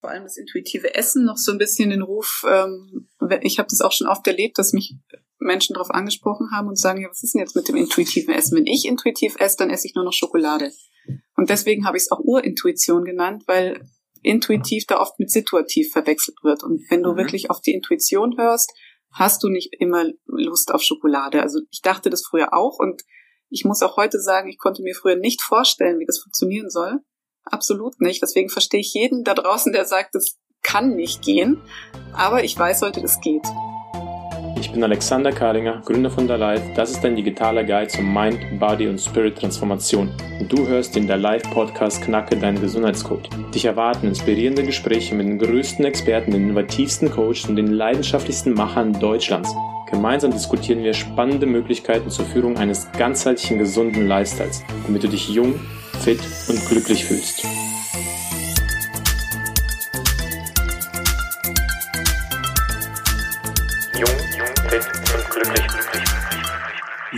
vor allem das intuitive Essen noch so ein bisschen den Ruf, ähm, ich habe das auch schon oft erlebt, dass mich Menschen darauf angesprochen haben und sagen, ja, was ist denn jetzt mit dem intuitiven Essen? Wenn ich intuitiv esse, dann esse ich nur noch Schokolade. Und deswegen habe ich es auch Urintuition genannt, weil intuitiv da oft mit situativ verwechselt wird. Und wenn du mhm. wirklich auf die Intuition hörst, hast du nicht immer Lust auf Schokolade. Also ich dachte das früher auch und ich muss auch heute sagen, ich konnte mir früher nicht vorstellen, wie das funktionieren soll. Absolut nicht. Deswegen verstehe ich jeden da draußen, der sagt, das kann nicht gehen. Aber ich weiß heute, das geht. Ich bin Alexander Kalinger, Gründer von Life. Das ist dein digitaler Guide zum Mind, Body und Spirit Transformation. Und du hörst den Life Podcast Knacke deinen Gesundheitscode. Dich erwarten inspirierende Gespräche mit den größten Experten, den innovativsten Coaches und den leidenschaftlichsten Machern Deutschlands. Gemeinsam diskutieren wir spannende Möglichkeiten zur Führung eines ganzheitlichen gesunden Lifestyles, damit du dich jung, fit und glücklich fühlst.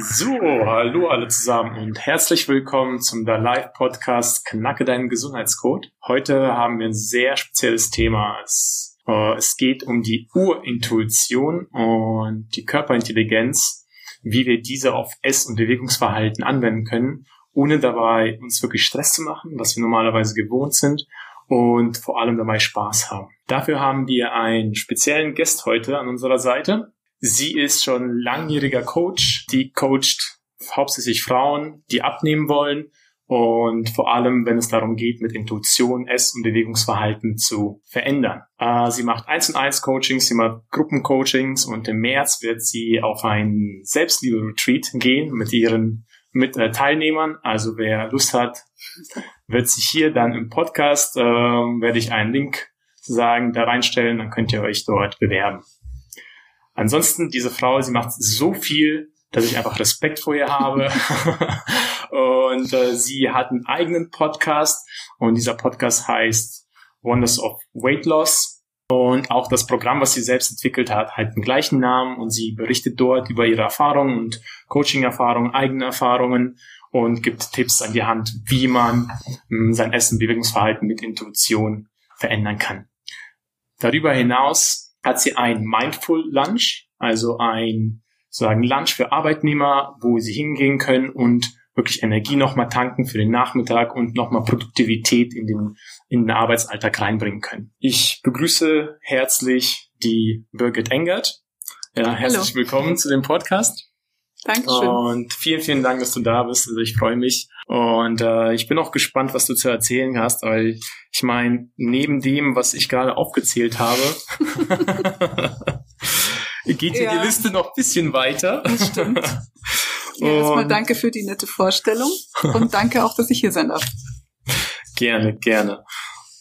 So, hallo alle zusammen und herzlich willkommen zum The Live Podcast Knacke deinen Gesundheitscode. Heute haben wir ein sehr spezielles Thema. Es, äh, es geht um die Urintuition und die Körperintelligenz, wie wir diese auf Ess- und Bewegungsverhalten anwenden können, ohne dabei uns wirklich Stress zu machen, was wir normalerweise gewohnt sind und vor allem dabei Spaß haben. Dafür haben wir einen speziellen Gast heute an unserer Seite. Sie ist schon langjähriger Coach, die coacht hauptsächlich Frauen, die abnehmen wollen und vor allem, wenn es darum geht, mit Intuition Ess- und Bewegungsverhalten zu verändern. Äh, sie macht 1 und 1 Coachings, sie macht Gruppencoachings und im März wird sie auf ein Selbstliebe-Retreat gehen mit ihren mit äh, Teilnehmern. Also wer Lust hat, wird sich hier dann im Podcast, äh, werde ich einen Link sagen, da reinstellen, dann könnt ihr euch dort bewerben. Ansonsten, diese Frau, sie macht so viel, dass ich einfach Respekt vor ihr habe. und äh, sie hat einen eigenen Podcast und dieser Podcast heißt Wonders of Weight Loss. Und auch das Programm, was sie selbst entwickelt hat, hat den gleichen Namen und sie berichtet dort über ihre Erfahrungen und Coaching-Erfahrungen, eigene Erfahrungen und gibt Tipps an die Hand, wie man hm, sein Essen, Bewegungsverhalten mit Intuition verändern kann. Darüber hinaus hat sie ein Mindful Lunch, also ein sozusagen Lunch für Arbeitnehmer, wo sie hingehen können und wirklich Energie nochmal tanken für den Nachmittag und nochmal Produktivität in den, in den Arbeitsalltag reinbringen können. Ich begrüße herzlich die Birgit Engert. Ja, herzlich Hallo. willkommen zu dem Podcast. Dankeschön. Und vielen, vielen Dank, dass du da bist. Also ich freue mich. Und äh, ich bin auch gespannt, was du zu erzählen hast, weil ich meine, neben dem, was ich gerade aufgezählt habe, geht hier ja. die Liste noch ein bisschen weiter. Das stimmt. Ja, erstmal danke für die nette Vorstellung und danke auch, dass ich hier sein darf. Gerne, gerne.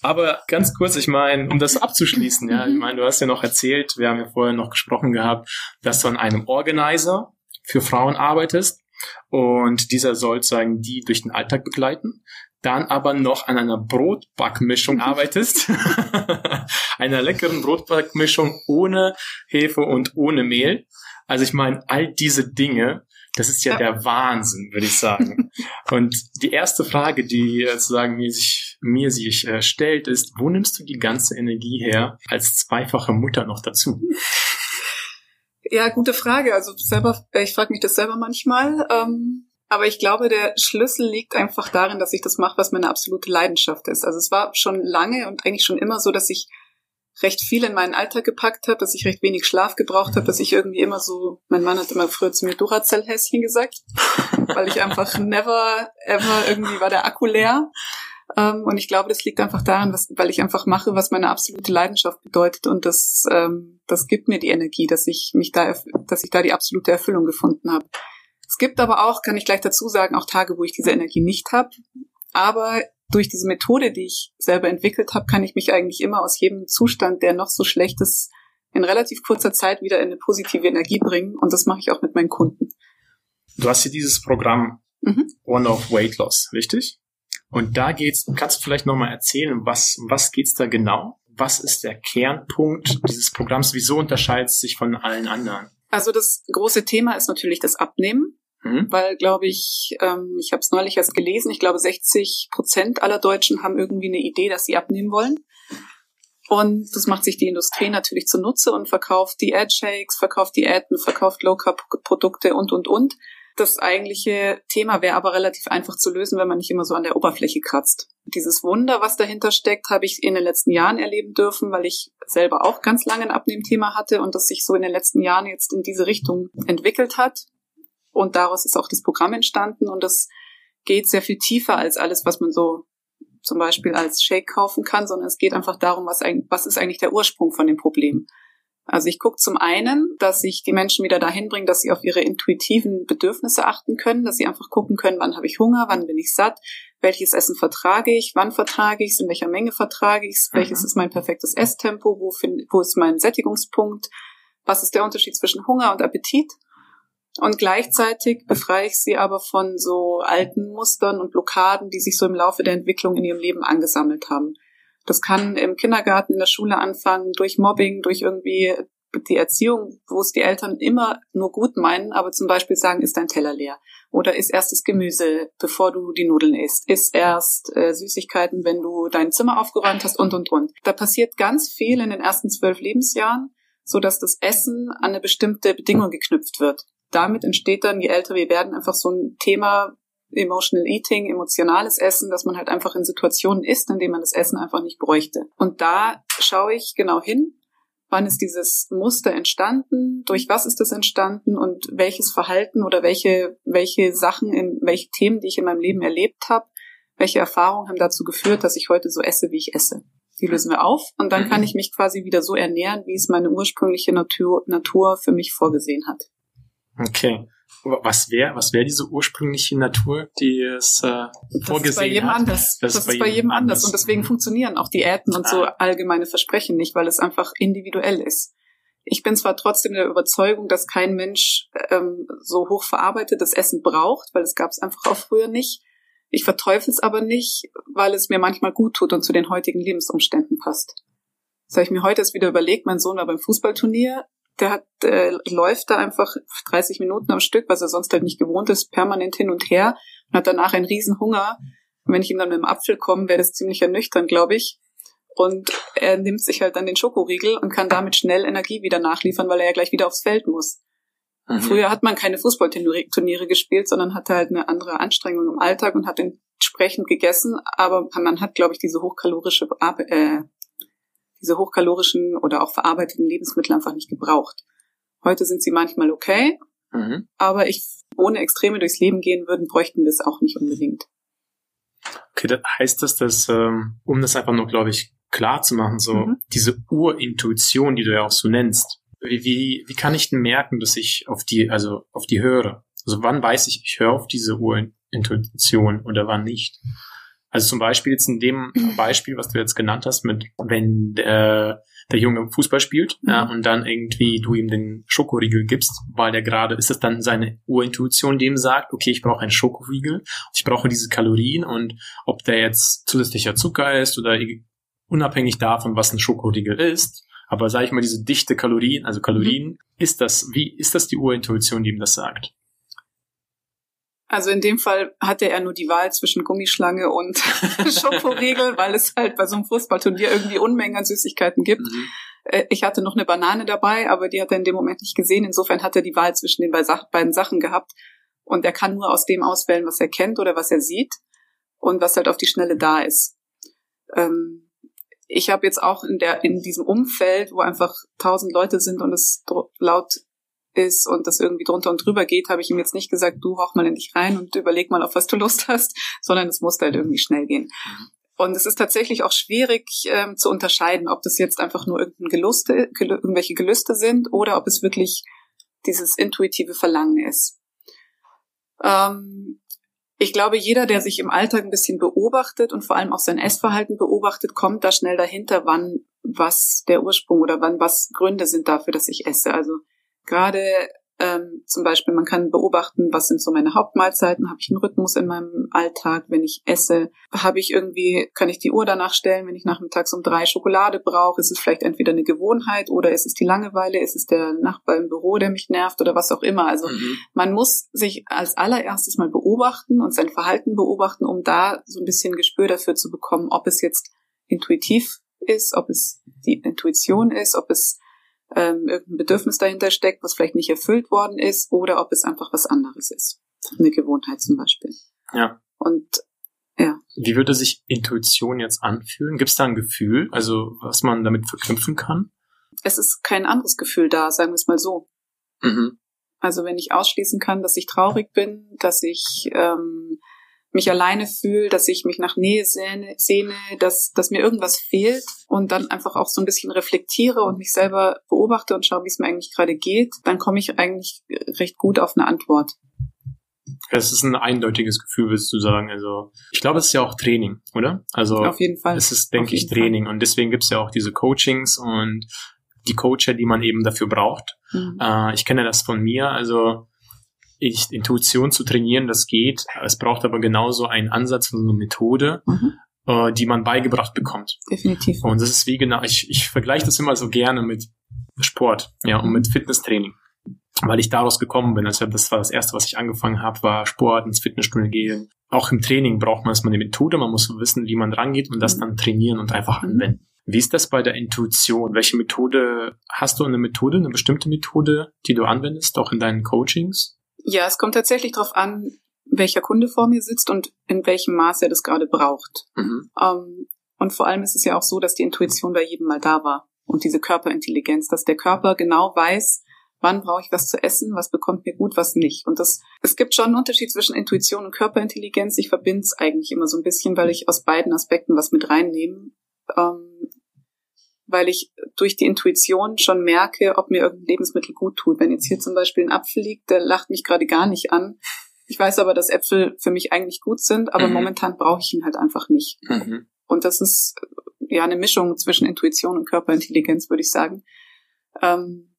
Aber ganz kurz, ich meine, um das abzuschließen, ja, ich mhm. meine, du hast ja noch erzählt, wir haben ja vorher noch gesprochen gehabt, dass du an einem Organizer für Frauen arbeitest und dieser soll sozusagen die durch den Alltag begleiten, dann aber noch an einer Brotbackmischung arbeitest, einer leckeren Brotbackmischung ohne Hefe und ohne Mehl. Also ich meine, all diese Dinge, das ist ja, ja. der Wahnsinn, würde ich sagen. und die erste Frage, die sozusagen mir sich, mir sich äh, stellt, ist, wo nimmst du die ganze Energie her als zweifache Mutter noch dazu? Ja, gute Frage. Also selber, äh, ich frage mich das selber manchmal. Ähm, aber ich glaube, der Schlüssel liegt einfach darin, dass ich das mache, was meine absolute Leidenschaft ist. Also es war schon lange und eigentlich schon immer so, dass ich recht viel in meinen Alltag gepackt habe, dass ich recht wenig Schlaf gebraucht habe, dass ich irgendwie immer so, mein Mann hat immer früher zu mir Duracell-Häschen gesagt, weil ich einfach never, ever irgendwie war der Akku leer. Ähm, und ich glaube, das liegt einfach daran, was, weil ich einfach mache, was meine absolute Leidenschaft bedeutet und das, ähm, das gibt mir die Energie, dass ich mich da, dass ich da die absolute Erfüllung gefunden habe. Es gibt aber auch, kann ich gleich dazu sagen, auch Tage, wo ich diese Energie nicht habe. Aber durch diese Methode, die ich selber entwickelt habe, kann ich mich eigentlich immer aus jedem Zustand, der noch so schlecht ist, in relativ kurzer Zeit wieder in eine positive Energie bringen. Und das mache ich auch mit meinen Kunden. Du hast hier dieses Programm mhm. One of Weight Loss, richtig? Und da geht's, kannst du vielleicht nochmal erzählen, was, was geht's da genau? Was ist der Kernpunkt dieses Programms? Wieso unterscheidet es sich von allen anderen? Also das große Thema ist natürlich das Abnehmen, mhm. weil, glaube ich, ähm, ich habe es neulich erst gelesen, ich glaube 60 Prozent aller Deutschen haben irgendwie eine Idee, dass sie abnehmen wollen. Und das macht sich die Industrie natürlich zunutze und verkauft die Ad-Shakes, verkauft Diäten, verkauft Low-Carb-Produkte und, und, und. Das eigentliche Thema wäre aber relativ einfach zu lösen, wenn man nicht immer so an der Oberfläche kratzt. Dieses Wunder, was dahinter steckt, habe ich in den letzten Jahren erleben dürfen, weil ich selber auch ganz lange ein Abnehmthema hatte und das sich so in den letzten Jahren jetzt in diese Richtung entwickelt hat. Und daraus ist auch das Programm entstanden und das geht sehr viel tiefer als alles, was man so zum Beispiel als Shake kaufen kann, sondern es geht einfach darum, was, was ist eigentlich der Ursprung von dem Problem. Also ich gucke zum einen, dass ich die Menschen wieder dahin bringe, dass sie auf ihre intuitiven Bedürfnisse achten können, dass sie einfach gucken können, wann habe ich Hunger, wann bin ich satt, welches Essen vertrage ich, wann vertrage ich es, in welcher Menge vertrage ich es, mhm. welches ist mein perfektes Esstempo, wo, find, wo ist mein Sättigungspunkt, was ist der Unterschied zwischen Hunger und Appetit. Und gleichzeitig befreie ich sie aber von so alten Mustern und Blockaden, die sich so im Laufe der Entwicklung in ihrem Leben angesammelt haben. Das kann im Kindergarten, in der Schule anfangen, durch Mobbing, durch irgendwie die Erziehung, wo es die Eltern immer nur gut meinen, aber zum Beispiel sagen, ist dein Teller leer oder isst erst das Gemüse, bevor du die Nudeln isst, isst erst äh, Süßigkeiten, wenn du dein Zimmer aufgeräumt hast und und und. Da passiert ganz viel in den ersten zwölf Lebensjahren, so dass das Essen an eine bestimmte Bedingung geknüpft wird damit entsteht dann, je älter wir werden, einfach so ein Thema Emotional Eating, emotionales Essen, dass man halt einfach in Situationen isst, in denen man das Essen einfach nicht bräuchte. Und da schaue ich genau hin, wann ist dieses Muster entstanden, durch was ist das entstanden und welches Verhalten oder welche, welche Sachen, in, welche Themen, die ich in meinem Leben erlebt habe, welche Erfahrungen haben dazu geführt, dass ich heute so esse, wie ich esse. Die lösen wir auf und dann kann ich mich quasi wieder so ernähren, wie es meine ursprüngliche Natur, Natur für mich vorgesehen hat. Okay. Was wäre was wäre diese ursprüngliche Natur, die es äh, vorgesehen hat? Das ist bei jedem hat? anders. Das, das ist bei jedem, jedem anders. Und deswegen funktionieren auch Diäten und so ah. allgemeine Versprechen nicht, weil es einfach individuell ist. Ich bin zwar trotzdem der Überzeugung, dass kein Mensch ähm, so hoch verarbeitetes Essen braucht, weil es gab es einfach auch früher nicht. Ich verteufel es aber nicht, weil es mir manchmal gut tut und zu den heutigen Lebensumständen passt. Das habe ich mir heute erst wieder überlegt. Mein Sohn war beim Fußballturnier der hat, äh, läuft da einfach 30 Minuten am Stück, was er sonst halt nicht gewohnt ist, permanent hin und her und hat danach einen riesen Hunger. Und wenn ich ihm dann mit dem Apfel komme, wäre das ziemlich ernüchternd, glaube ich. Und er nimmt sich halt dann den Schokoriegel und kann damit schnell Energie wieder nachliefern, weil er ja gleich wieder aufs Feld muss. Mhm. Früher hat man keine Fußballturniere gespielt, sondern hatte halt eine andere Anstrengung im Alltag und hat entsprechend gegessen, aber man hat, glaube ich, diese hochkalorische äh, diese hochkalorischen oder auch verarbeiteten Lebensmittel einfach nicht gebraucht. Heute sind sie manchmal okay, mhm. aber ich ohne Extreme durchs Leben gehen würden, bräuchten wir es auch nicht unbedingt. Okay, das heißt das, dass, ähm, um das einfach nur, glaube ich, klar zu machen, so mhm. diese Urintuition, die du ja auch so nennst, wie, wie, wie kann ich denn merken, dass ich auf die, also auf die höre? Also wann weiß ich, ich höre auf diese Urintuition oder wann nicht? Also zum Beispiel jetzt in dem mhm. Beispiel, was du jetzt genannt hast, mit wenn der, der Junge Fußball spielt mhm. ja, und dann irgendwie du ihm den Schokoriegel gibst, weil der gerade, ist es dann seine Urintuition, die ihm sagt, okay, ich brauche einen Schokoriegel, ich brauche diese Kalorien und ob der jetzt zusätzlicher Zucker ist oder unabhängig davon, was ein Schokoriegel ist, aber sage ich mal, diese dichte Kalorien, also Kalorien, mhm. ist das, wie ist das die Urintuition, die ihm das sagt? Also in dem Fall hatte er nur die Wahl zwischen Gummischlange und Schokoriegel, weil es halt bei so einem Fußballturnier irgendwie Unmengen an Süßigkeiten gibt. Mhm. Äh, ich hatte noch eine Banane dabei, aber die hat er in dem Moment nicht gesehen. Insofern hat er die Wahl zwischen den beiden Sachen gehabt. Und er kann nur aus dem auswählen, was er kennt oder was er sieht und was halt auf die Schnelle da ist. Ähm, ich habe jetzt auch in der in diesem Umfeld, wo einfach tausend Leute sind und es laut ist und das irgendwie drunter und drüber geht, habe ich ihm jetzt nicht gesagt, du hoch mal in dich rein und überleg mal, auf was du Lust hast, sondern es musste halt irgendwie schnell gehen. Mhm. Und es ist tatsächlich auch schwierig ähm, zu unterscheiden, ob das jetzt einfach nur irgendein Geluste, gel irgendwelche Gelüste sind oder ob es wirklich dieses intuitive Verlangen ist. Ähm, ich glaube, jeder, der sich im Alltag ein bisschen beobachtet und vor allem auch sein Essverhalten beobachtet, kommt da schnell dahinter, wann was der Ursprung oder wann was Gründe sind dafür, dass ich esse. Also Gerade ähm, zum Beispiel, man kann beobachten, was sind so meine Hauptmahlzeiten, habe ich einen Rhythmus in meinem Alltag, wenn ich esse, habe ich irgendwie, kann ich die Uhr danach stellen, wenn ich nachmittags um drei Schokolade brauche, ist es vielleicht entweder eine Gewohnheit oder ist es die Langeweile, ist es der Nachbar im Büro, der mich nervt oder was auch immer. Also mhm. man muss sich als allererstes mal beobachten und sein Verhalten beobachten, um da so ein bisschen Gespür dafür zu bekommen, ob es jetzt intuitiv ist, ob es die Intuition ist, ob es ähm, irgendein Bedürfnis dahinter steckt, was vielleicht nicht erfüllt worden ist, oder ob es einfach was anderes ist. Eine Gewohnheit zum Beispiel. Ja. Und ja. Wie würde sich Intuition jetzt anfühlen? Gibt es da ein Gefühl, also was man damit verknüpfen kann? Es ist kein anderes Gefühl da, sagen wir es mal so. Mhm. Also wenn ich ausschließen kann, dass ich traurig bin, dass ich ähm, mich alleine fühle, dass ich mich nach Nähe sehne, sehne dass, dass mir irgendwas fehlt und dann einfach auch so ein bisschen reflektiere und mich selber beobachte und schaue, wie es mir eigentlich gerade geht, dann komme ich eigentlich recht gut auf eine Antwort. Es ist ein eindeutiges Gefühl, würdest du sagen. Also ich glaube, es ist ja auch Training, oder? Also auf jeden Fall. Es ist, denke ich, Training. Fall. Und deswegen gibt es ja auch diese Coachings und die Coacher, die man eben dafür braucht. Mhm. Äh, ich kenne das von mir. Also ich, Intuition zu trainieren, das geht. Es braucht aber genauso einen Ansatz und eine Methode, mhm. äh, die man beigebracht bekommt. Definitiv. Und das ist wie genau, ich, ich vergleiche das immer so gerne mit Sport, ja, und mit Fitnesstraining weil ich daraus gekommen bin. Also das war das erste, was ich angefangen habe, war Sport, ins Fitnessstudio gehen. Auch im Training braucht man erstmal eine Methode, man muss wissen, wie man rangeht und das mhm. dann trainieren und einfach mhm. anwenden. Wie ist das bei der Intuition? Welche Methode, hast du eine Methode, eine bestimmte Methode, die du anwendest, auch in deinen Coachings? Ja, es kommt tatsächlich darauf an, welcher Kunde vor mir sitzt und in welchem Maß er das gerade braucht. Mhm. Ähm, und vor allem ist es ja auch so, dass die Intuition bei jedem mal da war und diese Körperintelligenz, dass der Körper genau weiß, wann brauche ich was zu essen, was bekommt mir gut, was nicht. Und das, es gibt schon einen Unterschied zwischen Intuition und Körperintelligenz. Ich verbinde es eigentlich immer so ein bisschen, weil ich aus beiden Aspekten was mit reinnehme. Ähm, weil ich durch die Intuition schon merke, ob mir irgendein Lebensmittel gut tut. Wenn jetzt hier zum Beispiel ein Apfel liegt, der lacht mich gerade gar nicht an. Ich weiß aber, dass Äpfel für mich eigentlich gut sind, aber mhm. momentan brauche ich ihn halt einfach nicht. Mhm. Und das ist ja eine Mischung zwischen Intuition und Körperintelligenz, würde ich sagen. Ähm,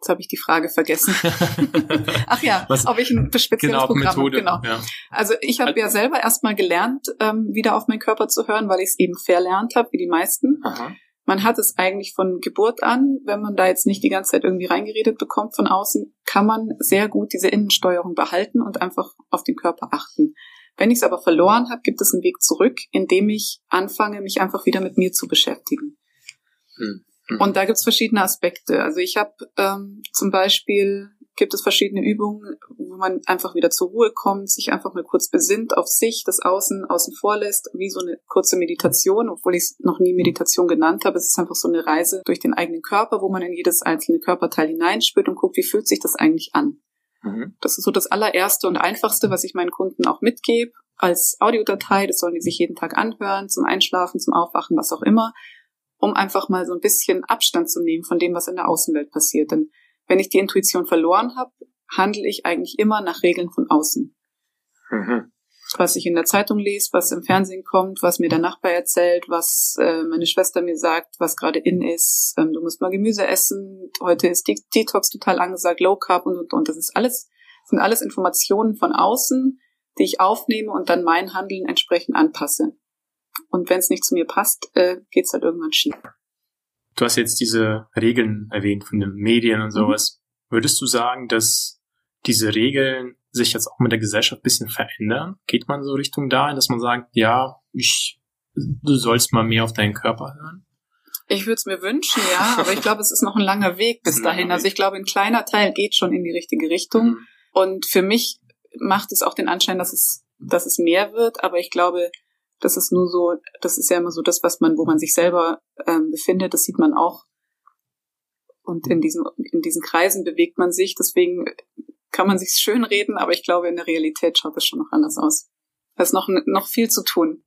Jetzt habe ich die Frage vergessen. Ach ja, Was, ob ich ein spezielles genau, Programm Methode, genau. Ja. Also ich habe ja selber erstmal gelernt, ähm, wieder auf meinen Körper zu hören, weil ich es eben verlernt habe, wie die meisten. Aha. Man hat es eigentlich von Geburt an, wenn man da jetzt nicht die ganze Zeit irgendwie reingeredet bekommt von außen, kann man sehr gut diese Innensteuerung behalten und einfach auf den Körper achten. Wenn ich es aber verloren habe, gibt es einen Weg zurück, indem ich anfange, mich einfach wieder mit mir zu beschäftigen. Hm. Mhm. Und da gibt's verschiedene Aspekte. Also ich habe ähm, zum Beispiel gibt es verschiedene Übungen, wo man einfach wieder zur Ruhe kommt, sich einfach mal kurz besinnt auf sich, das Außen außen vor lässt, wie so eine kurze Meditation, obwohl ich es noch nie Meditation genannt habe. Es ist einfach so eine Reise durch den eigenen Körper, wo man in jedes einzelne Körperteil hineinspürt und guckt, wie fühlt sich das eigentlich an. Mhm. Das ist so das allererste und einfachste, was ich meinen Kunden auch mitgebe als Audiodatei. Das sollen die sich jeden Tag anhören, zum Einschlafen, zum Aufwachen, was auch immer um einfach mal so ein bisschen Abstand zu nehmen von dem, was in der Außenwelt passiert. Denn wenn ich die Intuition verloren habe, handle ich eigentlich immer nach Regeln von außen. Mhm. Was ich in der Zeitung lese, was im Fernsehen kommt, was mir der Nachbar erzählt, was äh, meine Schwester mir sagt, was gerade in ist. Ähm, du musst mal Gemüse essen. Heute ist Die Detox total angesagt, Low Carb und und und. Das ist alles sind alles Informationen von außen, die ich aufnehme und dann mein Handeln entsprechend anpasse. Und wenn es nicht zu mir passt, äh, geht es halt irgendwann schief. Du hast jetzt diese Regeln erwähnt von den Medien und mhm. sowas. Mhm. Würdest du sagen, dass diese Regeln sich jetzt auch mit der Gesellschaft bisschen verändern? Geht man so Richtung dahin, dass man sagt, ja, ich, du sollst mal mehr auf deinen Körper hören? Ich würde es mir wünschen, ja, aber ich glaube, es ist noch ein langer Weg bis dahin. Also ich glaube, ein kleiner Teil geht schon in die richtige Richtung. Mhm. Und für mich macht es auch den Anschein, dass es, dass es mehr wird, aber ich glaube, das ist nur so, das ist ja immer so das, was man, wo man sich selber ähm, befindet, das sieht man auch. Und in diesen, in diesen Kreisen bewegt man sich, deswegen kann man sich schön reden, aber ich glaube, in der Realität schaut es schon noch anders aus. Da ist noch, noch viel zu tun.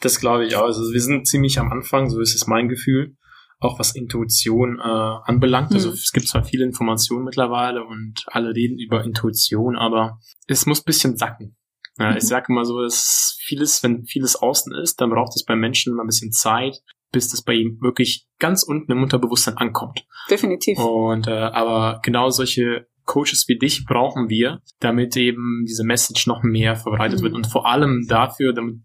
Das glaube ich auch. Also wir sind ziemlich am Anfang, so ist es mein Gefühl, auch was Intuition äh, anbelangt. Also mhm. es gibt zwar viele Informationen mittlerweile und alle reden über Intuition, aber es muss bisschen sacken. Ja, ich sage immer so, dass vieles, wenn vieles außen ist, dann braucht es bei Menschen immer ein bisschen Zeit, bis das bei ihm wirklich ganz unten im Unterbewusstsein ankommt. Definitiv. Und äh, aber genau solche Coaches wie dich brauchen wir, damit eben diese Message noch mehr verbreitet mhm. wird und vor allem dafür, damit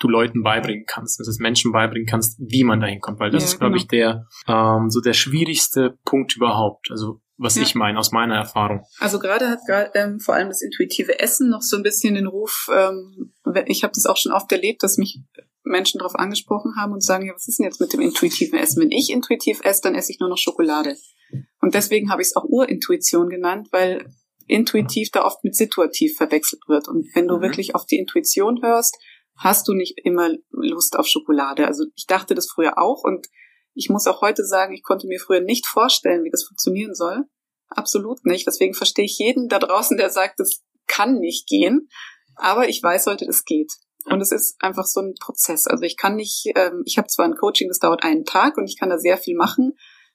du Leuten beibringen kannst, dass es Menschen beibringen kannst, wie man dahin kommt, weil das ja, ist, glaube genau. ich, der ähm, so der schwierigste Punkt überhaupt. Also was ja. ich meine aus meiner Erfahrung. Also gerade hat ähm, vor allem das intuitive Essen noch so ein bisschen den Ruf, ähm, ich habe das auch schon oft erlebt, dass mich Menschen darauf angesprochen haben und sagen, ja, was ist denn jetzt mit dem intuitiven Essen? Wenn ich intuitiv esse, dann esse ich nur noch Schokolade. Und deswegen habe ich es auch Urintuition genannt, weil intuitiv da oft mit situativ verwechselt wird. Und wenn du mhm. wirklich auf die Intuition hörst, hast du nicht immer Lust auf Schokolade. Also ich dachte das früher auch und ich muss auch heute sagen, ich konnte mir früher nicht vorstellen, wie das funktionieren soll. Absolut nicht. Deswegen verstehe ich jeden da draußen, der sagt, das kann nicht gehen. Aber ich weiß heute, das geht. Und es ist einfach so ein Prozess. Also ich kann nicht, ähm, ich habe zwar ein Coaching, das dauert einen Tag und ich kann da sehr viel machen,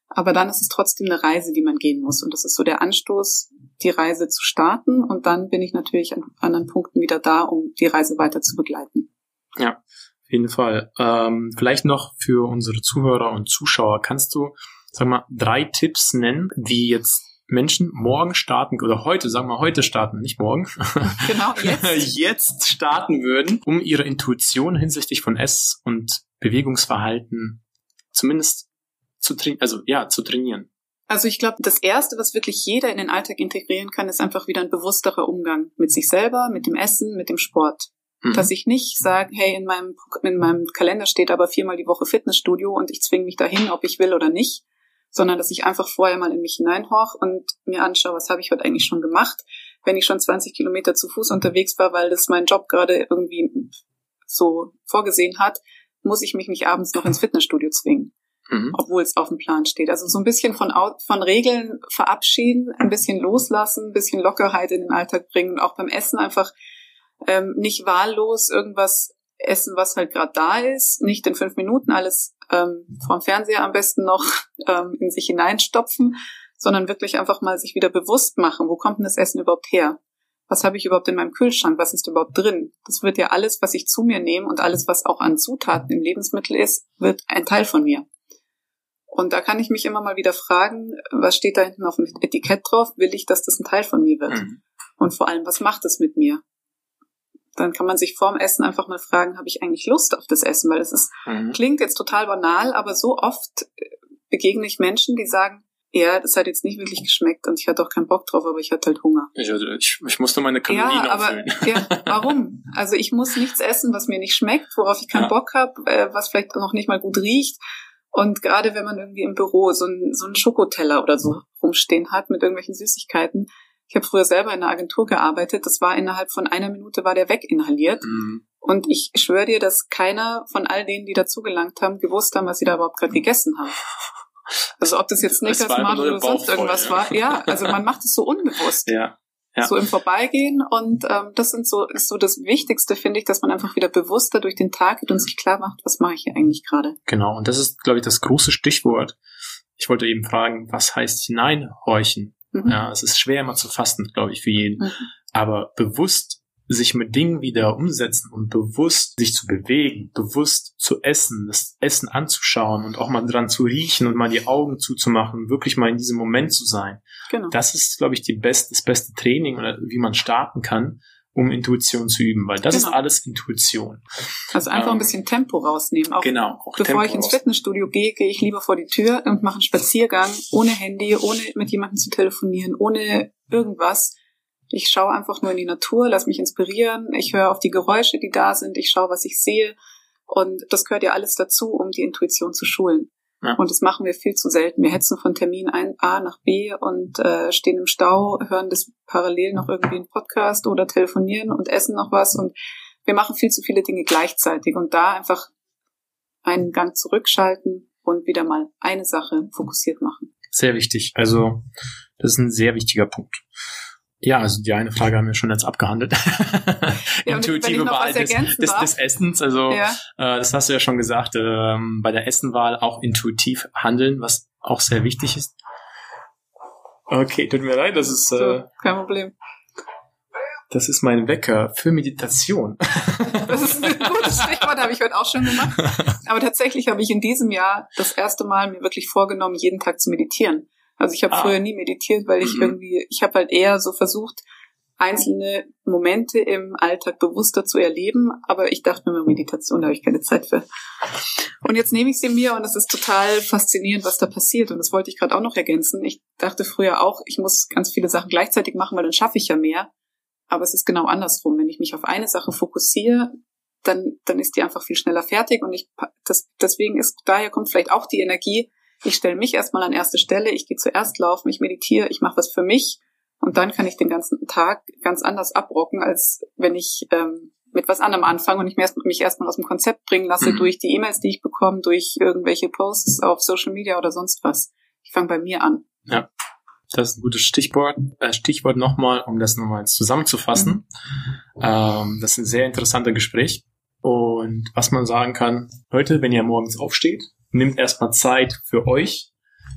aber dann ist es trotzdem eine Reise, die man gehen muss. Und das ist so der Anstoß, die Reise zu starten. Und dann bin ich natürlich an anderen Punkten wieder da, um die Reise weiter zu begleiten. Ja, jeden Fall. Ähm, vielleicht noch für unsere Zuhörer und Zuschauer, kannst du, sag mal, drei Tipps nennen, wie jetzt Menschen morgen starten oder heute, sagen wir heute starten, nicht morgen. Genau, jetzt. jetzt starten würden, um ihre Intuition hinsichtlich von Ess- und Bewegungsverhalten zumindest zu trainieren, also ja, zu trainieren? Also ich glaube, das Erste, was wirklich jeder in den Alltag integrieren kann, ist einfach wieder ein bewussterer Umgang mit sich selber, mit dem Essen, mit dem Sport. Mhm. Dass ich nicht sage, hey, in meinem, in meinem Kalender steht aber viermal die Woche Fitnessstudio und ich zwinge mich dahin, ob ich will oder nicht, sondern dass ich einfach vorher mal in mich hineinhorch und mir anschaue, was habe ich heute eigentlich schon gemacht, wenn ich schon 20 Kilometer zu Fuß unterwegs war, weil das mein Job gerade irgendwie so vorgesehen hat, muss ich mich nicht abends noch ins Fitnessstudio zwingen mhm. obwohl es auf dem Plan steht. Also so ein bisschen von, von Regeln verabschieden, ein bisschen loslassen, ein bisschen Lockerheit in den Alltag bringen und auch beim Essen einfach ähm, nicht wahllos irgendwas essen, was halt gerade da ist, nicht in fünf Minuten alles ähm, vom Fernseher am besten noch ähm, in sich hineinstopfen, sondern wirklich einfach mal sich wieder bewusst machen, wo kommt denn das Essen überhaupt her? Was habe ich überhaupt in meinem Kühlschrank? Was ist überhaupt drin? Das wird ja alles, was ich zu mir nehme und alles, was auch an Zutaten im Lebensmittel ist, wird ein Teil von mir. Und da kann ich mich immer mal wieder fragen, was steht da hinten auf dem Etikett drauf? Will ich, dass das ein Teil von mir wird? Mhm. Und vor allem, was macht es mit mir? Dann kann man sich vorm Essen einfach mal fragen, habe ich eigentlich Lust auf das Essen? Weil es ist, mhm. klingt jetzt total banal, aber so oft begegne ich Menschen, die sagen, ja, das hat jetzt nicht wirklich geschmeckt und ich hatte auch keinen Bock drauf, aber ich hatte halt Hunger. Ich, also ich, ich musste meine Kalorien ja, aber, Ja, warum? Also ich muss nichts essen, was mir nicht schmeckt, worauf ich keinen ja. Bock habe, äh, was vielleicht noch nicht mal gut riecht und gerade wenn man irgendwie im Büro so einen, so einen Schokoteller oder so rumstehen hat mit irgendwelchen Süßigkeiten. Ich habe früher selber in einer Agentur gearbeitet. Das war innerhalb von einer Minute war der weginhaliert. Mhm. Und ich schwöre dir, dass keiner von all denen, die dazugelangt haben, gewusst haben, was sie da überhaupt gerade gegessen haben. Also ob das jetzt Snickers, Mars oder sonst irgendwas ja. war. Ja, also man macht es so unbewusst. Ja. Ja. So im Vorbeigehen und ähm, das sind so ist so das Wichtigste finde ich, dass man einfach wieder bewusster durch den Tag geht und sich klar macht, was mache ich hier eigentlich gerade. Genau und das ist glaube ich das große Stichwort. Ich wollte eben fragen, was heißt hineinhorchen? Mhm. Ja, es ist schwer immer zu fassen, glaube ich, für jeden. Mhm. Aber bewusst sich mit Dingen wieder umsetzen und bewusst sich zu bewegen, bewusst zu essen, das Essen anzuschauen und auch mal dran zu riechen und mal die Augen zuzumachen, wirklich mal in diesem Moment zu sein. Genau. Das ist, glaube ich, die best, das beste Training oder wie man starten kann, um Intuition zu üben, weil das genau. ist alles Intuition. Also einfach ähm, ein bisschen Tempo rausnehmen. Auch genau. Auch bevor Tempo ich ins Fitnessstudio gehe, gehe ich lieber vor die Tür und mache einen Spaziergang ohne Handy, ohne mit jemandem zu telefonieren, ohne irgendwas ich schaue einfach nur in die Natur, lass mich inspirieren, ich höre auf die Geräusche, die da sind, ich schaue, was ich sehe. Und das gehört ja alles dazu, um die Intuition zu schulen. Ja. Und das machen wir viel zu selten. Wir hetzen von Termin ein A nach B und äh, stehen im Stau, hören das parallel noch irgendwie einen Podcast oder telefonieren und essen noch was. Und wir machen viel zu viele Dinge gleichzeitig. Und da einfach einen Gang zurückschalten und wieder mal eine Sache fokussiert machen. Sehr wichtig. Also das ist ein sehr wichtiger Punkt. Ja, also die eine Frage haben wir schon jetzt abgehandelt. Ja, Intuitive Wahl des, des, des, Essens. Also ja. äh, das hast du ja schon gesagt, ähm, bei der Essenwahl auch intuitiv handeln, was auch sehr wichtig ist. Okay, tut mir leid, das ist so, äh, kein Problem. Das ist mein Wecker für Meditation. Das ist ein gutes Stichwort, habe ich heute auch schon gemacht. Aber tatsächlich habe ich in diesem Jahr das erste Mal mir wirklich vorgenommen, jeden Tag zu meditieren. Also ich habe ah. früher nie meditiert, weil ich mhm. irgendwie, ich habe halt eher so versucht, einzelne Momente im Alltag bewusster zu erleben, aber ich dachte mir, Meditation, da habe ich keine Zeit für. Und jetzt nehme ich sie mir und es ist total faszinierend, was da passiert. Und das wollte ich gerade auch noch ergänzen. Ich dachte früher auch, ich muss ganz viele Sachen gleichzeitig machen, weil dann schaffe ich ja mehr. Aber es ist genau andersrum. Wenn ich mich auf eine Sache fokussiere, dann, dann ist die einfach viel schneller fertig und ich, das, deswegen ist, daher kommt vielleicht auch die Energie, ich stelle mich erstmal an erste Stelle, ich gehe zuerst laufen, ich meditiere, ich mache was für mich und dann kann ich den ganzen Tag ganz anders abrocken, als wenn ich ähm, mit was anderem anfange und ich mich erstmal aus dem Konzept bringen lasse mhm. durch die E-Mails, die ich bekomme, durch irgendwelche Posts auf Social Media oder sonst was. Ich fange bei mir an. Ja, das ist ein gutes Stichwort. Äh, Stichwort nochmal, um das nochmal zusammenzufassen. Mhm. Ähm, das ist ein sehr interessanter Gespräch. Und was man sagen kann, heute, wenn ihr morgens aufsteht, nimmt erstmal Zeit für euch.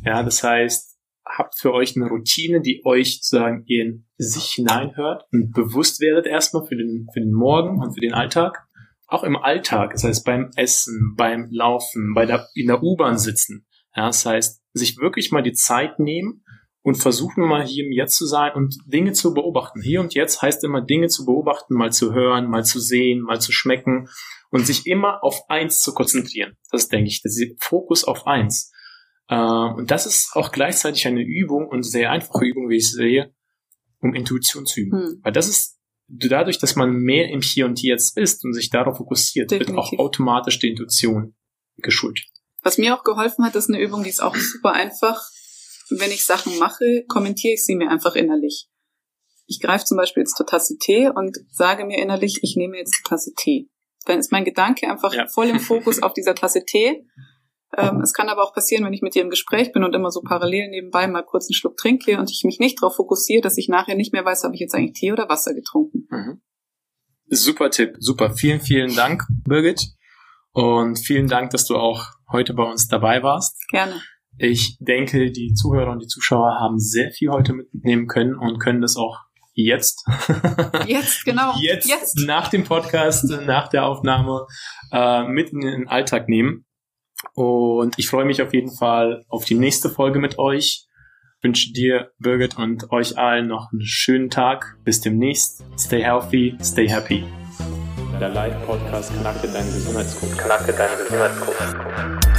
Ja, das heißt, habt für euch eine Routine, die euch sozusagen in sich hineinhört und bewusst werdet erstmal für den, für den Morgen und für den Alltag. Auch im Alltag, das heißt beim Essen, beim Laufen, bei der, in der U-Bahn sitzen. Ja, das heißt, sich wirklich mal die Zeit nehmen und versuchen mal hier im Jetzt zu sein und Dinge zu beobachten. Hier und jetzt heißt immer Dinge zu beobachten, mal zu hören, mal zu sehen, mal zu schmecken und sich immer auf eins zu konzentrieren. Das denke ich, das ist Fokus auf eins. Äh, und das ist auch gleichzeitig eine Übung und sehr einfache Übung, wie ich sehe, um Intuition zu üben. Hm. Weil das ist dadurch, dass man mehr im Hier und Jetzt ist und sich darauf fokussiert, Definitiv. wird auch automatisch die Intuition geschult. Was mir auch geholfen hat, ist eine Übung, die ist auch super einfach. Wenn ich Sachen mache, kommentiere ich sie mir einfach innerlich. Ich greife zum Beispiel jetzt zur Tasse Tee und sage mir innerlich, ich nehme jetzt die Tasse Tee. Dann ist mein Gedanke einfach ja. voll im Fokus auf dieser Tasse Tee ähm, es kann aber auch passieren, wenn ich mit dir im Gespräch bin und immer so parallel nebenbei mal kurz einen Schluck trinke und ich mich nicht darauf fokussiere, dass ich nachher nicht mehr weiß, habe ich jetzt eigentlich Tee oder Wasser getrunken. Mhm. Super Tipp, super. Vielen, vielen Dank, Birgit. Und vielen Dank, dass du auch heute bei uns dabei warst. Gerne. Ich denke, die Zuhörer und die Zuschauer haben sehr viel heute mitnehmen können und können das auch jetzt. Jetzt, genau. jetzt, jetzt, nach dem Podcast, nach der Aufnahme äh, mitten in den Alltag nehmen. Und ich freue mich auf jeden Fall auf die nächste Folge mit euch. Ich wünsche dir, Birgit, und euch allen noch einen schönen Tag. Bis demnächst. Stay healthy, stay happy. Der Live-Podcast Knacke deinen Gesundheitscode. Knacke deinen Gesundheitscode.